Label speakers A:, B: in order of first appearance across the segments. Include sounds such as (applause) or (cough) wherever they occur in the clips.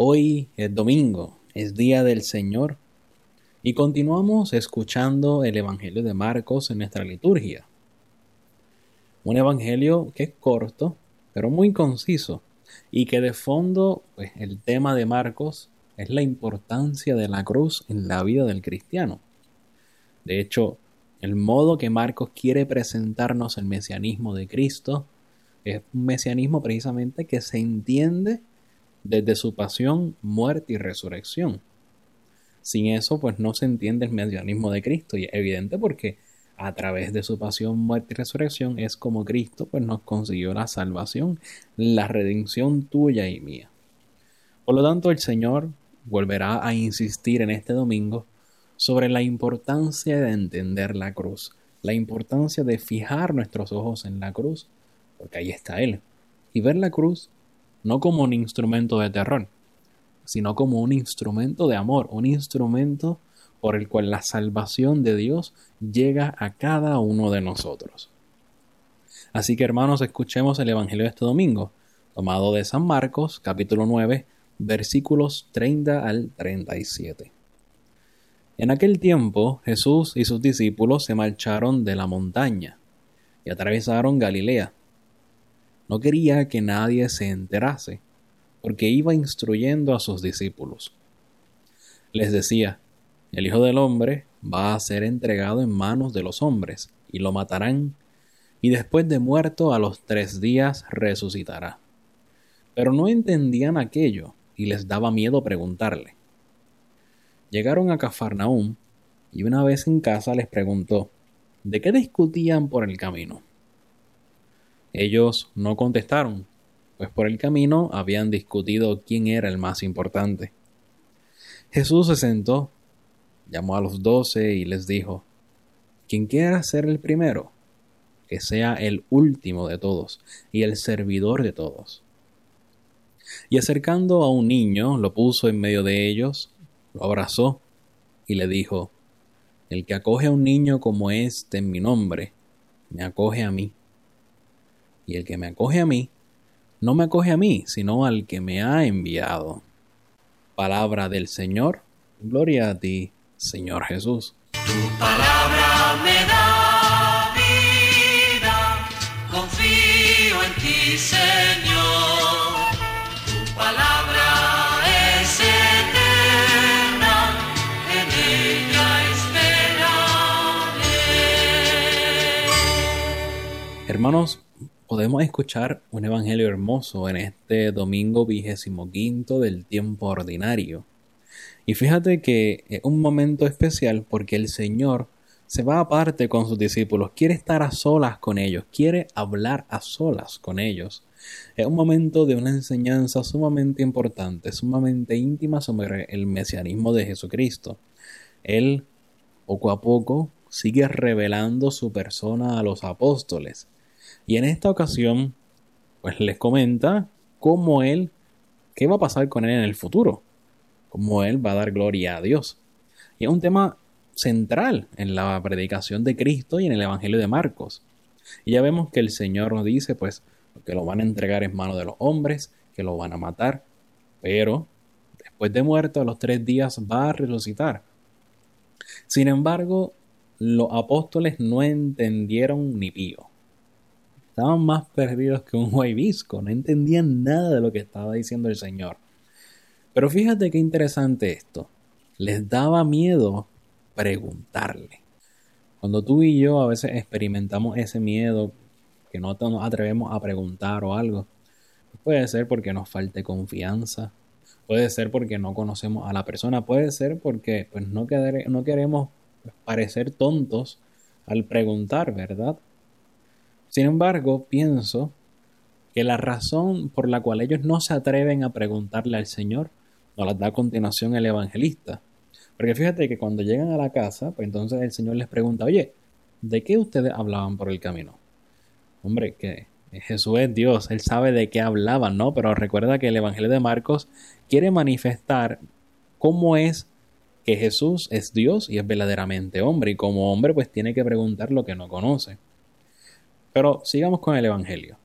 A: Hoy es domingo, es día del Señor y continuamos escuchando el Evangelio de Marcos en nuestra liturgia. Un evangelio que es corto, pero muy conciso y que de fondo pues, el tema de Marcos es la importancia de la cruz en la vida del cristiano. De hecho, el modo que Marcos quiere presentarnos el mesianismo de Cristo es un mesianismo precisamente que se entiende desde su pasión, muerte y resurrección. Sin eso, pues no se entiende el mesianismo de Cristo y es evidente porque a través de su pasión, muerte y resurrección es como Cristo pues nos consiguió la salvación, la redención tuya y mía. Por lo tanto, el Señor volverá a insistir en este domingo sobre la importancia de entender la cruz, la importancia de fijar nuestros ojos en la cruz, porque ahí está Él, y ver la cruz no como un instrumento de terror, sino como un instrumento de amor, un instrumento por el cual la salvación de Dios llega a cada uno de nosotros. Así que hermanos, escuchemos el Evangelio de este domingo, tomado de San Marcos, capítulo 9, versículos 30 al 37. En aquel tiempo Jesús y sus discípulos se marcharon de la montaña y atravesaron Galilea. No quería que nadie se enterase, porque iba instruyendo a sus discípulos. Les decía, el Hijo del Hombre va a ser entregado en manos de los hombres, y lo matarán, y después de muerto a los tres días resucitará. Pero no entendían aquello, y les daba miedo preguntarle. Llegaron a Cafarnaúm, y una vez en casa les preguntó, ¿de qué discutían por el camino? Ellos no contestaron, pues por el camino habían discutido quién era el más importante. Jesús se sentó llamó a los doce y les dijo, Quien quiera ser el primero, que sea el último de todos y el servidor de todos. Y acercando a un niño, lo puso en medio de ellos, lo abrazó y le dijo, El que acoge a un niño como este en mi nombre, me acoge a mí. Y el que me acoge a mí, no me acoge a mí, sino al que me ha enviado. Palabra del Señor, gloria a ti, Señor Jesús.
B: Tu palabra me da vida, confío en ti, Señor. Tu palabra es eterna, en ella esperaré.
A: Hermanos, podemos escuchar un evangelio hermoso en este domingo vigésimo quinto del tiempo ordinario. Y fíjate que es un momento especial porque el Señor se va aparte con sus discípulos, quiere estar a solas con ellos, quiere hablar a solas con ellos. Es un momento de una enseñanza sumamente importante, sumamente íntima sobre el mesianismo de Jesucristo. Él, poco a poco, sigue revelando su persona a los apóstoles. Y en esta ocasión, pues les comenta cómo él, qué va a pasar con él en el futuro cómo Él va a dar gloria a Dios. Y es un tema central en la predicación de Cristo y en el Evangelio de Marcos. Y ya vemos que el Señor nos dice, pues, que lo van a entregar en manos de los hombres, que lo van a matar, pero después de muerto a los tres días va a resucitar. Sin embargo, los apóstoles no entendieron ni pío. Estaban más perdidos que un huevisco, no entendían nada de lo que estaba diciendo el Señor. Pero fíjate qué interesante esto. Les daba miedo preguntarle. Cuando tú y yo a veces experimentamos ese miedo, que no nos atrevemos a preguntar o algo, puede ser porque nos falte confianza, puede ser porque no conocemos a la persona, puede ser porque pues, no, no queremos parecer tontos al preguntar, ¿verdad? Sin embargo, pienso que la razón por la cual ellos no se atreven a preguntarle al Señor nos las da a continuación el evangelista. Porque fíjate que cuando llegan a la casa, pues entonces el Señor les pregunta, oye, ¿de qué ustedes hablaban por el camino? Hombre, que Jesús es Dios, Él sabe de qué hablaban, ¿no? Pero recuerda que el Evangelio de Marcos quiere manifestar cómo es que Jesús es Dios y es verdaderamente hombre, y como hombre pues tiene que preguntar lo que no conoce. Pero sigamos con el Evangelio.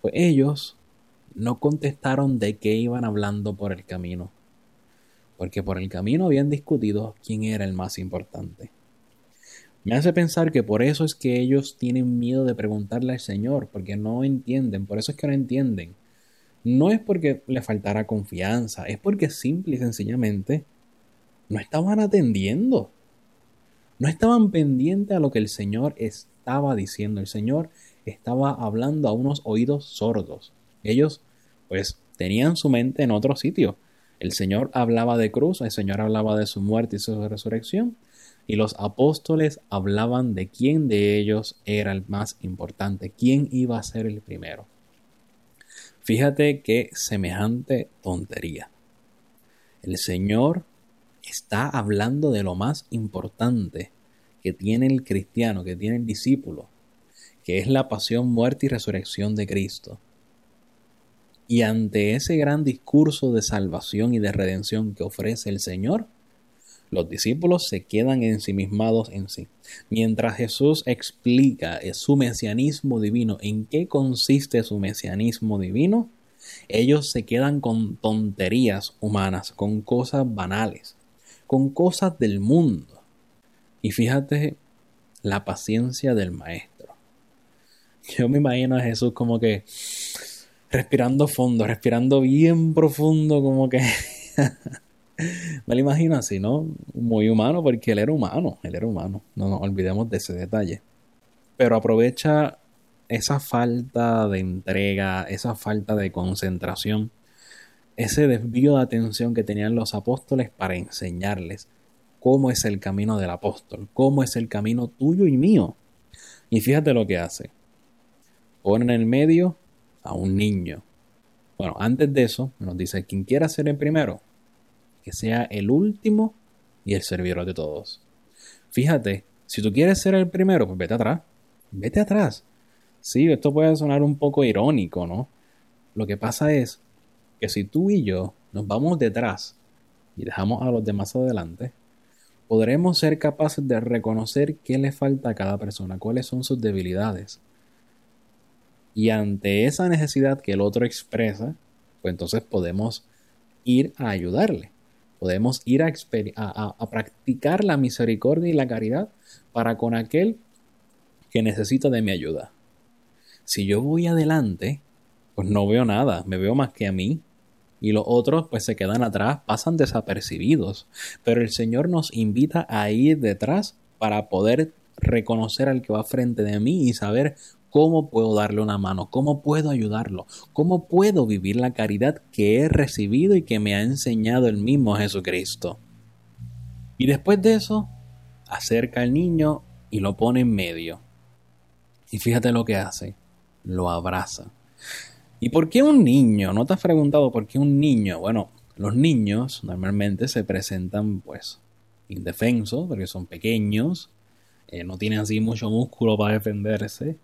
A: Pues ellos no contestaron de qué iban hablando por el camino, porque por el camino habían discutido quién era el más importante. Me hace pensar que por eso es que ellos tienen miedo de preguntarle al Señor, porque no entienden, por eso es que no entienden. No es porque le faltara confianza, es porque simple y sencillamente no estaban atendiendo. No estaban pendientes a lo que el Señor estaba diciendo. El Señor estaba hablando a unos oídos sordos. Ellos, pues, tenían su mente en otro sitio. El Señor hablaba de cruz, el Señor hablaba de su muerte y su resurrección, y los apóstoles hablaban de quién de ellos era el más importante, quién iba a ser el primero. Fíjate qué semejante tontería. El Señor está hablando de lo más importante que tiene el cristiano, que tiene el discípulo, que es la pasión, muerte y resurrección de Cristo. Y ante ese gran discurso de salvación y de redención que ofrece el Señor, los discípulos se quedan ensimismados en sí. Mientras Jesús explica su mesianismo divino, en qué consiste su mesianismo divino, ellos se quedan con tonterías humanas, con cosas banales, con cosas del mundo. Y fíjate la paciencia del maestro. Yo me imagino a Jesús como que respirando fondo, respirando bien profundo, como que... (laughs) me lo imagino así, ¿no? Muy humano, porque él era humano, él era humano, no nos olvidemos de ese detalle. Pero aprovecha esa falta de entrega, esa falta de concentración, ese desvío de atención que tenían los apóstoles para enseñarles cómo es el camino del apóstol, cómo es el camino tuyo y mío. Y fíjate lo que hace pone en el medio a un niño. Bueno, antes de eso, nos dice, quien quiera ser el primero, que sea el último y el servidor de todos. Fíjate, si tú quieres ser el primero, pues vete atrás. Vete atrás. Sí, esto puede sonar un poco irónico, ¿no? Lo que pasa es que si tú y yo nos vamos detrás y dejamos a los demás adelante, podremos ser capaces de reconocer qué le falta a cada persona, cuáles son sus debilidades y ante esa necesidad que el otro expresa, pues entonces podemos ir a ayudarle. Podemos ir a, a, practicar la misericordia y la caridad para con aquel que necesita de mi ayuda. Si yo voy adelante, pues no veo nada, me veo más que a mí. Y los otros pues se quedan atrás, pasan desapercibidos. Pero el Señor nos invita a ir detrás para poder reconocer al que va frente de mí y saber ¿Cómo puedo darle una mano? ¿Cómo puedo ayudarlo? ¿Cómo puedo vivir la caridad que he recibido y que me ha enseñado el mismo Jesucristo? Y después de eso, acerca al niño y lo pone en medio. Y fíjate lo que hace. Lo abraza. ¿Y por qué un niño? ¿No te has preguntado por qué un niño? Bueno, los niños normalmente se presentan pues indefensos porque son pequeños, eh, no tienen así mucho músculo para defenderse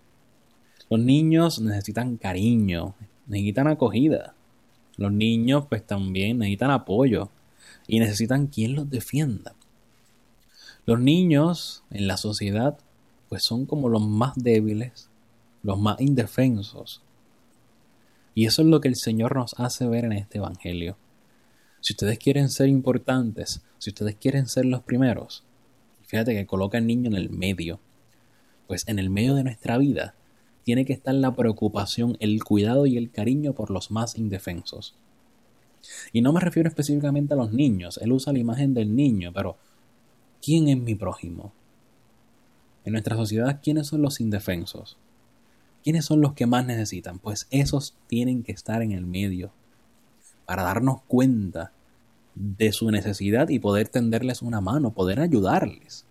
A: los niños necesitan cariño, necesitan acogida. Los niños pues también necesitan apoyo y necesitan quien los defienda. Los niños en la sociedad pues son como los más débiles, los más indefensos. Y eso es lo que el Señor nos hace ver en este Evangelio. Si ustedes quieren ser importantes, si ustedes quieren ser los primeros, fíjate que coloca al niño en el medio. Pues en el medio de nuestra vida tiene que estar la preocupación, el cuidado y el cariño por los más indefensos. Y no me refiero específicamente a los niños, él usa la imagen del niño, pero ¿quién es mi prójimo? En nuestra sociedad, ¿quiénes son los indefensos? ¿Quiénes son los que más necesitan? Pues esos tienen que estar en el medio para darnos cuenta de su necesidad y poder tenderles una mano, poder ayudarles.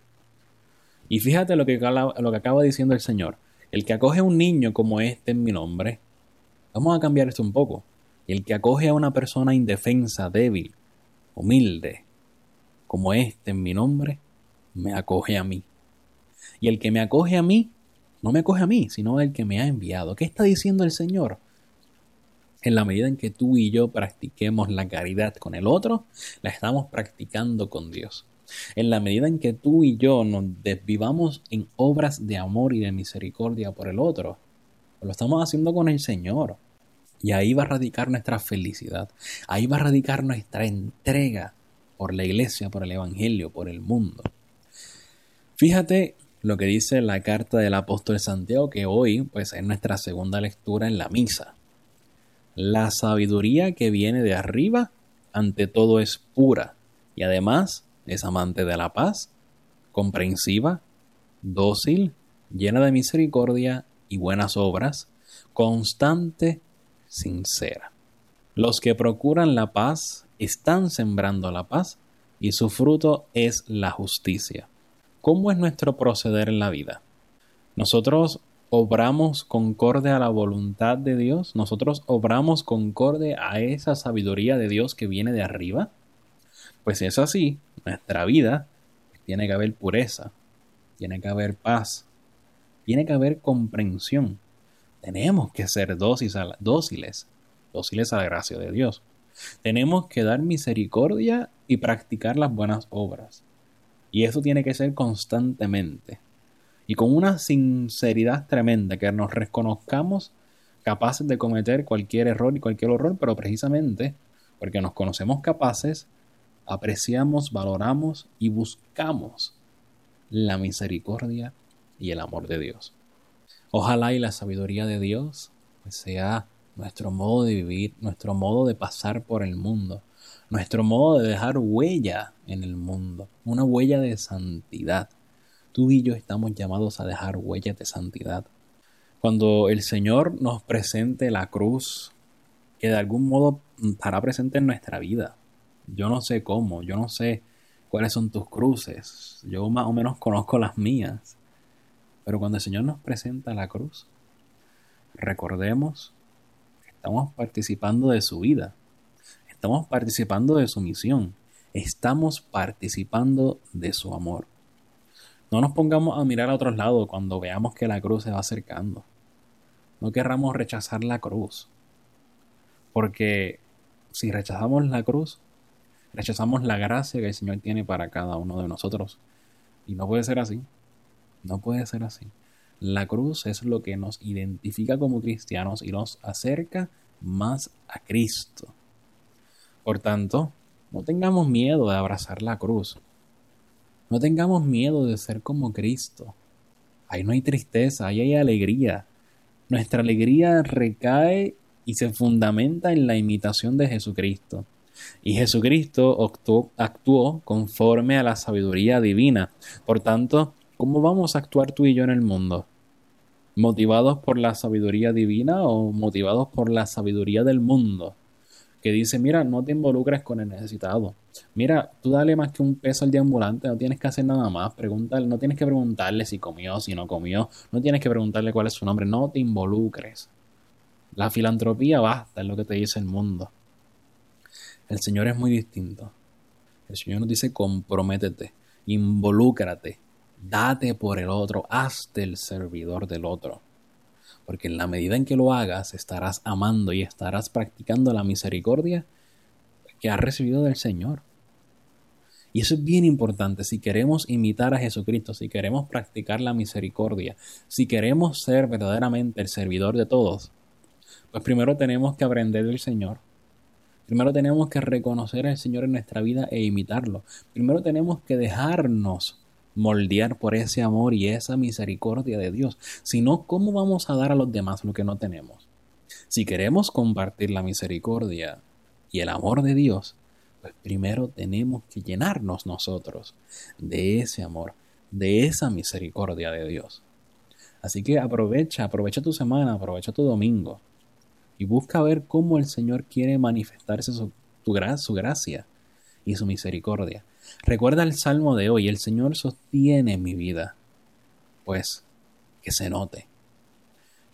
A: Y fíjate lo que, lo que acaba diciendo el Señor. El que acoge a un niño como este en mi nombre, vamos a cambiar esto un poco. El que acoge a una persona indefensa, débil, humilde como este en mi nombre, me acoge a mí. Y el que me acoge a mí, no me acoge a mí, sino el que me ha enviado. ¿Qué está diciendo el Señor? En la medida en que tú y yo practiquemos la caridad con el otro, la estamos practicando con Dios. En la medida en que tú y yo nos desvivamos en obras de amor y de misericordia por el otro, lo estamos haciendo con el Señor. Y ahí va a radicar nuestra felicidad. Ahí va a radicar nuestra entrega por la iglesia, por el Evangelio, por el mundo. Fíjate lo que dice la carta del apóstol Santiago, que hoy pues es nuestra segunda lectura en la misa. La sabiduría que viene de arriba, ante todo es pura, y además es amante de la paz, comprensiva, dócil, llena de misericordia y buenas obras, constante, sincera. Los que procuran la paz están sembrando la paz y su fruto es la justicia. ¿Cómo es nuestro proceder en la vida? Nosotros obramos concorde a la voluntad de Dios, nosotros obramos concorde a esa sabiduría de Dios que viene de arriba. Pues si es así, nuestra vida tiene que haber pureza, tiene que haber paz, tiene que haber comprensión. Tenemos que ser dóciles, dóciles, dóciles a la gracia de Dios. Tenemos que dar misericordia y practicar las buenas obras. Y eso tiene que ser constantemente. Y con una sinceridad tremenda, que nos reconozcamos capaces de cometer cualquier error y cualquier horror, pero precisamente porque nos conocemos capaces, apreciamos, valoramos y buscamos la misericordia y el amor de Dios. Ojalá y la sabiduría de Dios sea nuestro modo de vivir, nuestro modo de pasar por el mundo, nuestro modo de dejar huella en el mundo, una huella de santidad. Tú y yo estamos llamados a dejar huellas de santidad. Cuando el Señor nos presente la cruz, que de algún modo estará presente en nuestra vida. Yo no sé cómo, yo no sé cuáles son tus cruces, yo más o menos conozco las mías. Pero cuando el Señor nos presenta la cruz, recordemos Estamos participando de su vida. Estamos participando de su misión. Estamos participando de su amor. No nos pongamos a mirar a otros lados cuando veamos que la cruz se va acercando. No querramos rechazar la cruz. Porque si rechazamos la cruz, rechazamos la gracia que el Señor tiene para cada uno de nosotros. Y no puede ser así. No puede ser así. La cruz es lo que nos identifica como cristianos y nos acerca más a Cristo. Por tanto, no tengamos miedo de abrazar la cruz. No tengamos miedo de ser como Cristo. Ahí no hay tristeza, ahí hay alegría. Nuestra alegría recae y se fundamenta en la imitación de Jesucristo. Y Jesucristo actuó, actuó, conforme a la sabiduría divina. Por tanto, ¿cómo vamos a actuar tú y yo en el mundo? ¿Motivados por la sabiduría divina o motivados por la sabiduría del mundo? Que dice, mira, no te involucres con el necesitado. Mira, tú dale más que un peso al deambulante, no tienes que hacer nada más. Pregúntale, no tienes que preguntarle si comió, si no comió. No tienes que preguntarle cuál es su nombre. No te involucres. La filantropía basta, es lo que te dice el mundo. El Señor es muy distinto. El Señor nos dice comprométete, involúcrate, date por el otro, hazte el servidor del otro. Porque en la medida en que lo hagas, estarás amando y estarás practicando la misericordia que has recibido del Señor. Y eso es bien importante. Si queremos imitar a Jesucristo, si queremos practicar la misericordia, si queremos ser verdaderamente el servidor de todos, pues primero tenemos que aprender del Señor. Primero tenemos que reconocer al Señor en nuestra vida e imitarlo. Primero tenemos que dejarnos moldear por ese amor y esa misericordia de Dios, sino cómo vamos a dar a los demás lo que no tenemos. Si queremos compartir la misericordia y el amor de Dios, pues primero tenemos que llenarnos nosotros de ese amor, de esa misericordia de Dios. Así que aprovecha, aprovecha tu semana, aprovecha tu domingo y busca ver cómo el Señor quiere manifestarse su, su gracia y su misericordia. Recuerda el salmo de hoy, el Señor sostiene mi vida. Pues que se note,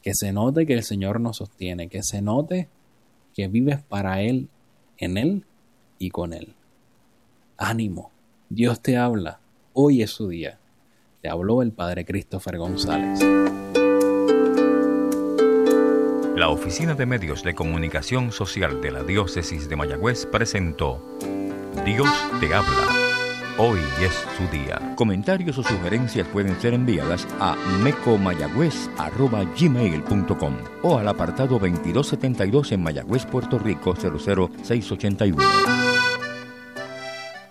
A: que se note que el Señor nos sostiene, que se note que vives para Él, en Él y con Él. ánimo, Dios te habla, hoy es su día. Te habló el Padre Christopher González.
C: La Oficina de Medios de Comunicación Social de la Diócesis de Mayagüez presentó Dios te habla. Hoy es su día.
D: Comentarios o sugerencias pueden ser enviadas a mecomayagüez.gmail.com o al apartado 2272 en Mayagüez, Puerto Rico 00681.